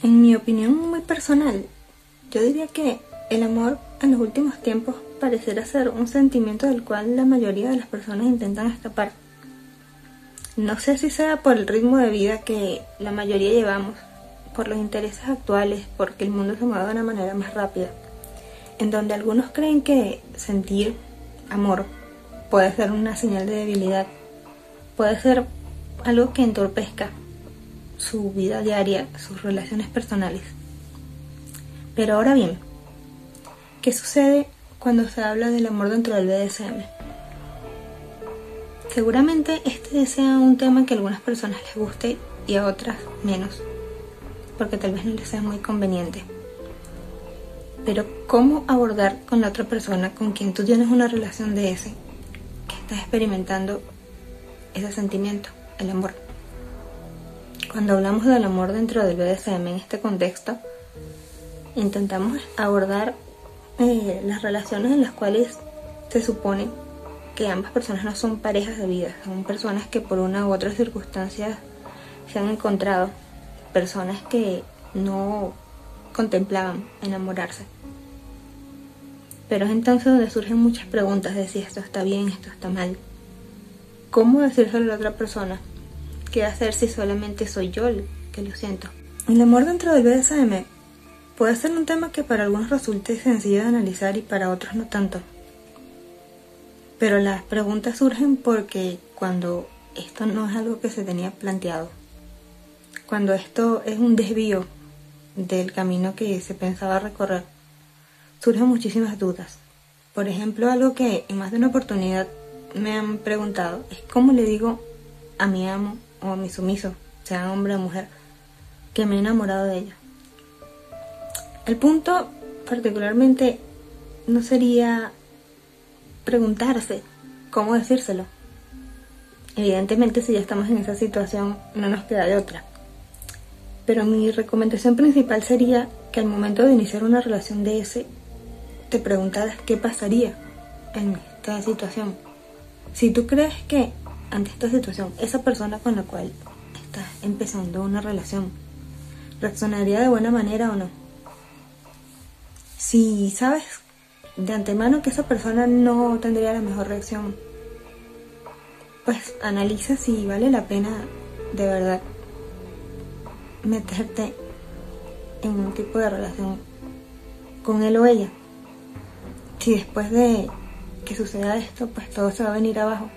En mi opinión muy personal, yo diría que el amor en los últimos tiempos pareciera ser un sentimiento del cual la mayoría de las personas intentan escapar. No sé si sea por el ritmo de vida que la mayoría llevamos, por los intereses actuales, porque el mundo se mueve de una manera más rápida, en donde algunos creen que sentir amor puede ser una señal de debilidad, puede ser algo que entorpezca su vida diaria, sus relaciones personales. Pero ahora bien, ¿qué sucede cuando se habla del amor dentro del BDSM? Seguramente este sea un tema que a algunas personas les guste y a otras menos, porque tal vez no les sea muy conveniente. Pero ¿cómo abordar con la otra persona con quien tú tienes una relación de ese, que estás experimentando ese sentimiento, el amor? Cuando hablamos del amor dentro del BDSM en este contexto, intentamos abordar eh, las relaciones en las cuales se supone que ambas personas no son parejas de vida, son personas que por una u otra circunstancia se han encontrado, personas que no contemplaban enamorarse. Pero es entonces donde surgen muchas preguntas de si esto está bien, esto está mal. ¿Cómo decírselo a la otra persona? ¿Qué hacer si solamente soy yo el que lo siento? El amor dentro del BDSM puede ser un tema que para algunos resulte sencillo de analizar y para otros no tanto. Pero las preguntas surgen porque cuando esto no es algo que se tenía planteado, cuando esto es un desvío del camino que se pensaba recorrer, surgen muchísimas dudas. Por ejemplo, algo que en más de una oportunidad me han preguntado es cómo le digo a mi amo o a mi sumiso, sea hombre o mujer, que me he enamorado de ella. El punto particularmente no sería preguntarse cómo decírselo. Evidentemente si ya estamos en esa situación no nos queda de otra. Pero mi recomendación principal sería que al momento de iniciar una relación de ese, te preguntaras qué pasaría en esta situación. Si tú crees que ante esta situación, esa persona con la cual estás empezando una relación, ¿reaccionaría de buena manera o no? Si sabes de antemano que esa persona no tendría la mejor reacción, pues analiza si vale la pena de verdad meterte en un tipo de relación con él o ella. Si después de que suceda esto, pues todo se va a venir abajo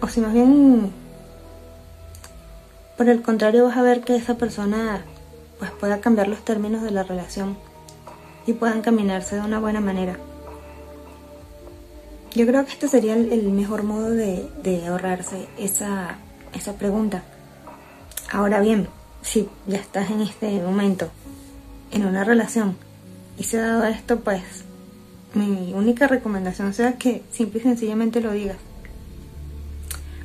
o si más bien por el contrario vas a ver que esa persona pues pueda cambiar los términos de la relación y puedan caminarse de una buena manera. Yo creo que este sería el, mejor modo de, ahorrarse esa, esa pregunta. Ahora bien, si ya estás en este momento en una relación y se ha dado esto, pues mi única recomendación sea que simple y sencillamente lo digas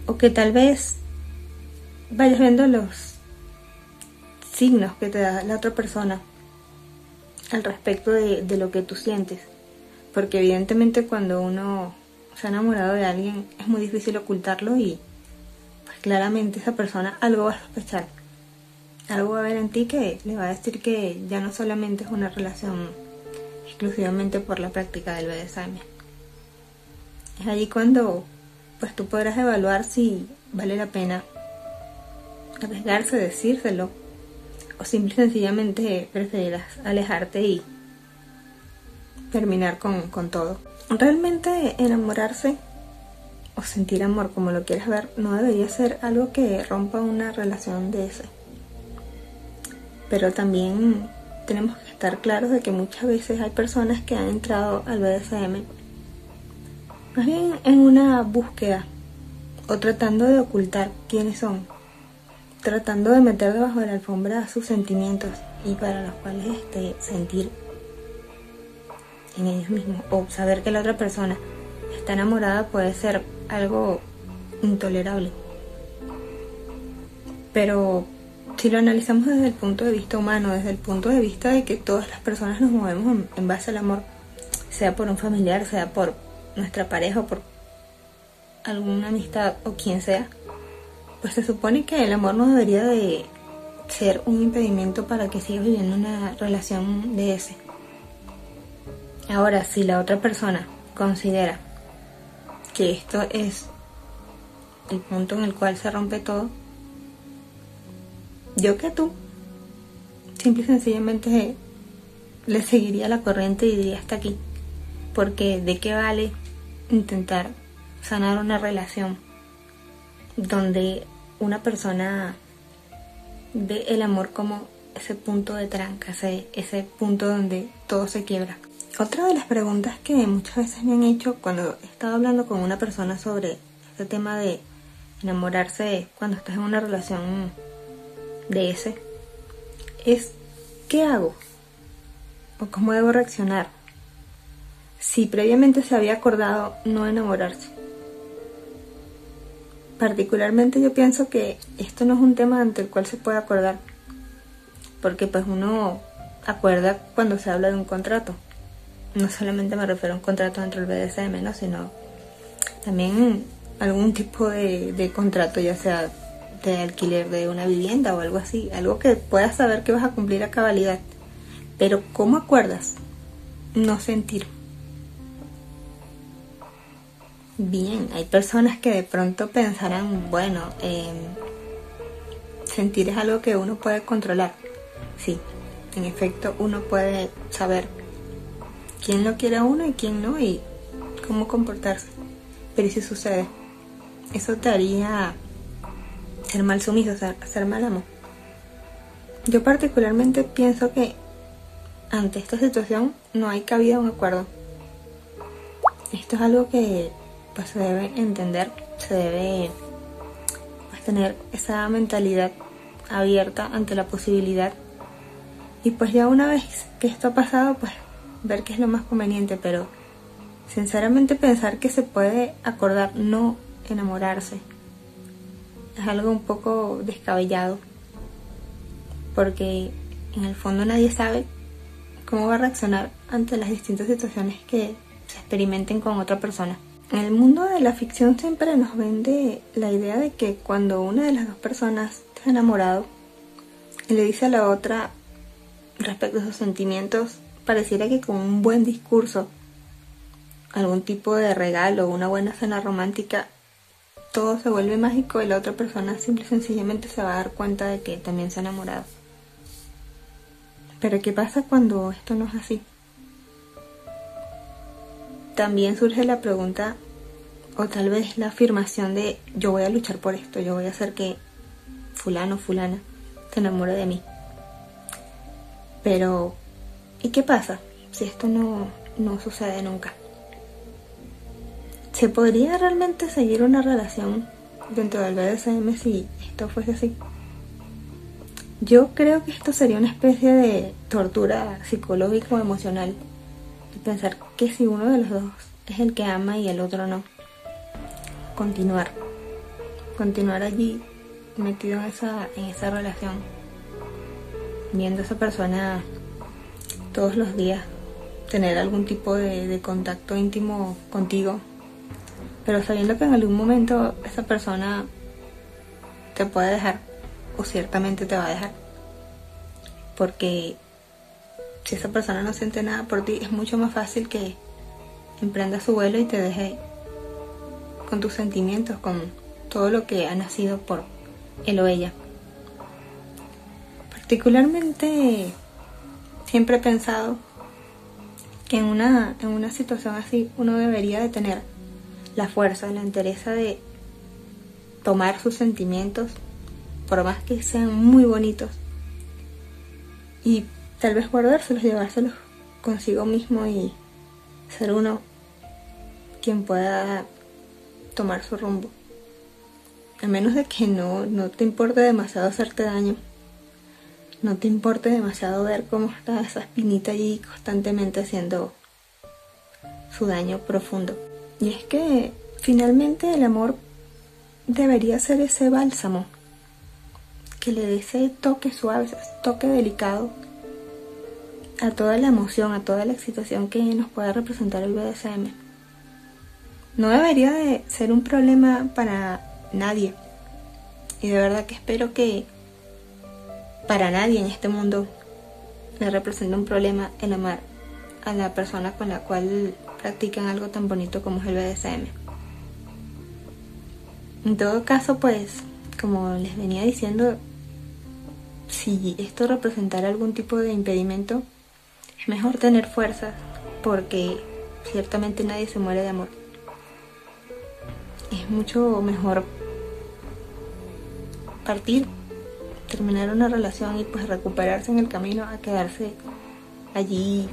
o que tal vez vayas viendo los signos que te da la otra persona al respecto de, lo que tú sientes. Porque evidentemente cuando uno se ha enamorado de alguien es muy difícil ocultarlo y pues claramente esa persona algo va a sospechar. Algo va a ver en ti que le va a decir que ya no solamente es una relación exclusivamente por la práctica del BDSM. Es allí cuando pues tú podrás evaluar si vale la pena arriesgarse, decírselo, o simple y sencillamente preferirás alejarte y terminar con, con todo. Realmente enamorarse o sentir amor, como lo quieras ver, no debería ser algo que rompa una relación de ese. Pero también tenemos que estar claros de que muchas veces hay personas que han entrado al BDSM más bien en una búsqueda o tratando de ocultar quiénes son, tratando de meter debajo de la alfombra sus sentimientos y para los cuales este, sentir en ellos mismos o saber que la otra persona está enamorada puede ser algo intolerable. Pero si lo analizamos desde el punto de vista humano, desde el punto de vista de que todas las personas nos movemos en base al amor, sea por un familiar, sea por nuestra pareja o por alguna amistad o quien sea, pues se supone que el amor no debería de ser un impedimento para que sigas viviendo una relación de ese. Ahora, si la otra persona considera que esto es el punto en el cual se rompe todo, yo que tú, simple y sencillamente le seguiría la corriente y diría hasta aquí. Porque de qué vale intentar sanar una relación donde una persona ve el amor como ese punto de tranca, ese, ese punto donde todo se quiebra. Otra de las preguntas que muchas veces me han hecho cuando he estado hablando con una persona sobre este tema de enamorarse cuando estás en una relación de ese es ¿qué hago? ¿O cómo debo reaccionar? Si previamente se había acordado no enamorarse. Particularmente yo pienso que esto no es un tema ante el cual se puede acordar, porque pues uno acuerda cuando se habla de un contrato. No solamente me refiero a un contrato entre el BDSM, ¿no? sino también algún tipo de, de contrato, ya sea de alquiler de una vivienda o algo así, algo que puedas saber que vas a cumplir a cabalidad. Pero ¿cómo acuerdas? No sentir. Bien, hay personas que de pronto pensarán, bueno, em, sentir es algo que uno puede controlar. Sí, en efecto uno puede saber quién lo quiere a uno y quién no y cómo comportarse. Pero ¿y si sucede? Eso te haría ser mal sumiso, ser, ser mal amo. Yo particularmente pienso que ante esta situación no hay cabida a un acuerdo. Esto es algo que pues se debe entender, se debe pues, tener esa mentalidad abierta ante la posibilidad. Y pues ya una vez que esto ha pasado, pues ver qué es lo más conveniente, pero sinceramente pensar que se puede acordar no enamorarse es algo un poco descabellado, porque en el fondo nadie sabe cómo va a reaccionar ante las distintas situaciones que se experimenten con otra persona. En el mundo de la ficción siempre nos vende la idea de que cuando una de las dos personas está enamorado y le dice a la otra respecto a sus sentimientos, pareciera que con un buen discurso, algún tipo de regalo, una buena cena romántica, todo se vuelve mágico y la otra persona simple y sencillamente se va a dar cuenta de que también se ha enamorado. Pero ¿qué pasa cuando esto no es así? También surge la pregunta o tal vez la afirmación de yo voy a luchar por esto, yo voy a hacer que fulano, fulana se enamore de mí. Pero, ¿y qué pasa si esto no, no sucede nunca? ¿Se podría realmente seguir una relación dentro del BDSM si esto fuese así? Yo creo que esto sería una especie de tortura psicológica o emocional pensar que si uno de los dos es el que ama y el otro no, continuar, continuar allí metido en esa, en esa relación, viendo a esa persona todos los días, tener algún tipo de, de contacto íntimo contigo, pero sabiendo que en algún momento esa persona te puede dejar o ciertamente te va a dejar. Porque si esa persona no siente nada por ti, es mucho más fácil que emprenda su vuelo y te deje con tus sentimientos, con todo lo que ha nacido por él o ella. Particularmente siempre he pensado que en una, en una situación así uno debería de tener la fuerza, la entereza de tomar sus sentimientos, por más que sean muy bonitos, y tal vez guardárselos, llevárselos consigo mismo y ser uno quien pueda tomar su rumbo. A menos de que no, no te importe demasiado hacerte daño. No te importe demasiado ver cómo está esa espinita allí constantemente haciendo su daño profundo. Y es que finalmente el amor debería ser ese bálsamo que le dé ese toque suave, ese toque delicado a toda la emoción, a toda la excitación que nos puede representar el BDSM. No debería de ser un problema para nadie. Y de verdad que espero que para nadie en este mundo le representa un problema el amar a la persona con la cual practican algo tan bonito como es el BDSM. En todo caso, pues, como les venía diciendo, si esto representara algún tipo de impedimento, mejor tener fuerza porque ciertamente nadie se muere de amor. Es mucho mejor partir, terminar una relación y pues recuperarse en el camino a quedarse allí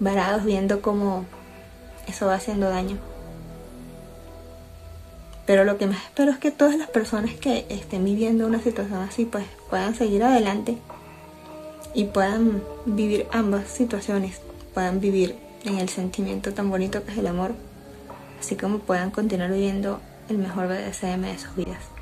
varados viendo cómo eso va haciendo daño. Pero lo que más espero es que todas las personas que estén viviendo una situación así pues puedan seguir adelante y puedan vivir ambas situaciones, puedan vivir en el sentimiento tan bonito que es el amor, así como puedan continuar viviendo el mejor BDSM de sus vidas.